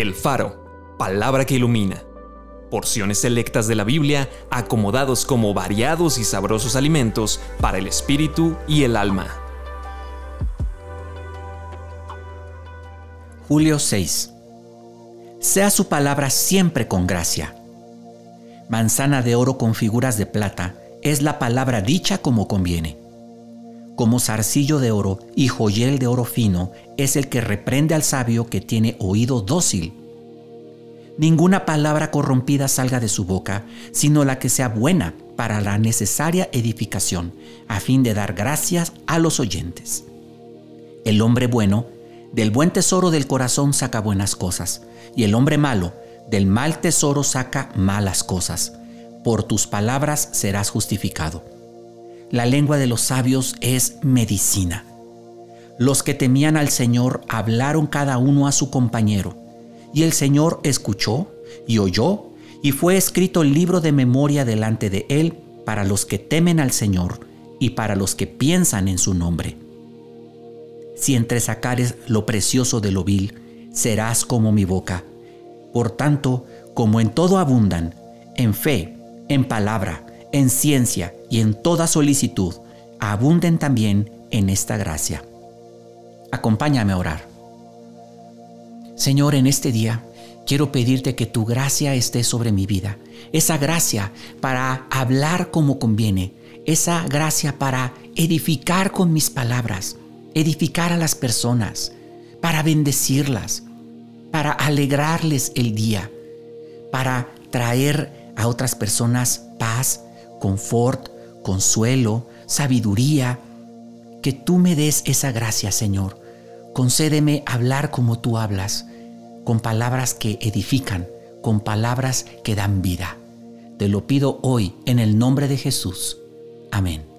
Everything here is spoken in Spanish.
El Faro, palabra que ilumina. Porciones selectas de la Biblia acomodados como variados y sabrosos alimentos para el espíritu y el alma. Julio 6. Sea su palabra siempre con gracia. Manzana de oro con figuras de plata es la palabra dicha como conviene como zarcillo de oro y joyel de oro fino es el que reprende al sabio que tiene oído dócil. Ninguna palabra corrompida salga de su boca, sino la que sea buena para la necesaria edificación, a fin de dar gracias a los oyentes. El hombre bueno, del buen tesoro del corazón saca buenas cosas, y el hombre malo, del mal tesoro saca malas cosas. Por tus palabras serás justificado la lengua de los sabios es medicina. Los que temían al Señor hablaron cada uno a su compañero, y el Señor escuchó y oyó, y fue escrito el libro de memoria delante de él para los que temen al Señor y para los que piensan en su nombre. Si entresacares lo precioso de lo vil, serás como mi boca. Por tanto, como en todo abundan, en fe, en palabra, en ciencia y en toda solicitud, abunden también en esta gracia. Acompáñame a orar. Señor, en este día quiero pedirte que tu gracia esté sobre mi vida. Esa gracia para hablar como conviene. Esa gracia para edificar con mis palabras. Edificar a las personas. Para bendecirlas. Para alegrarles el día. Para traer a otras personas paz, confort, consuelo, sabiduría. Que tú me des esa gracia, Señor. Concédeme hablar como tú hablas, con palabras que edifican, con palabras que dan vida. Te lo pido hoy en el nombre de Jesús. Amén.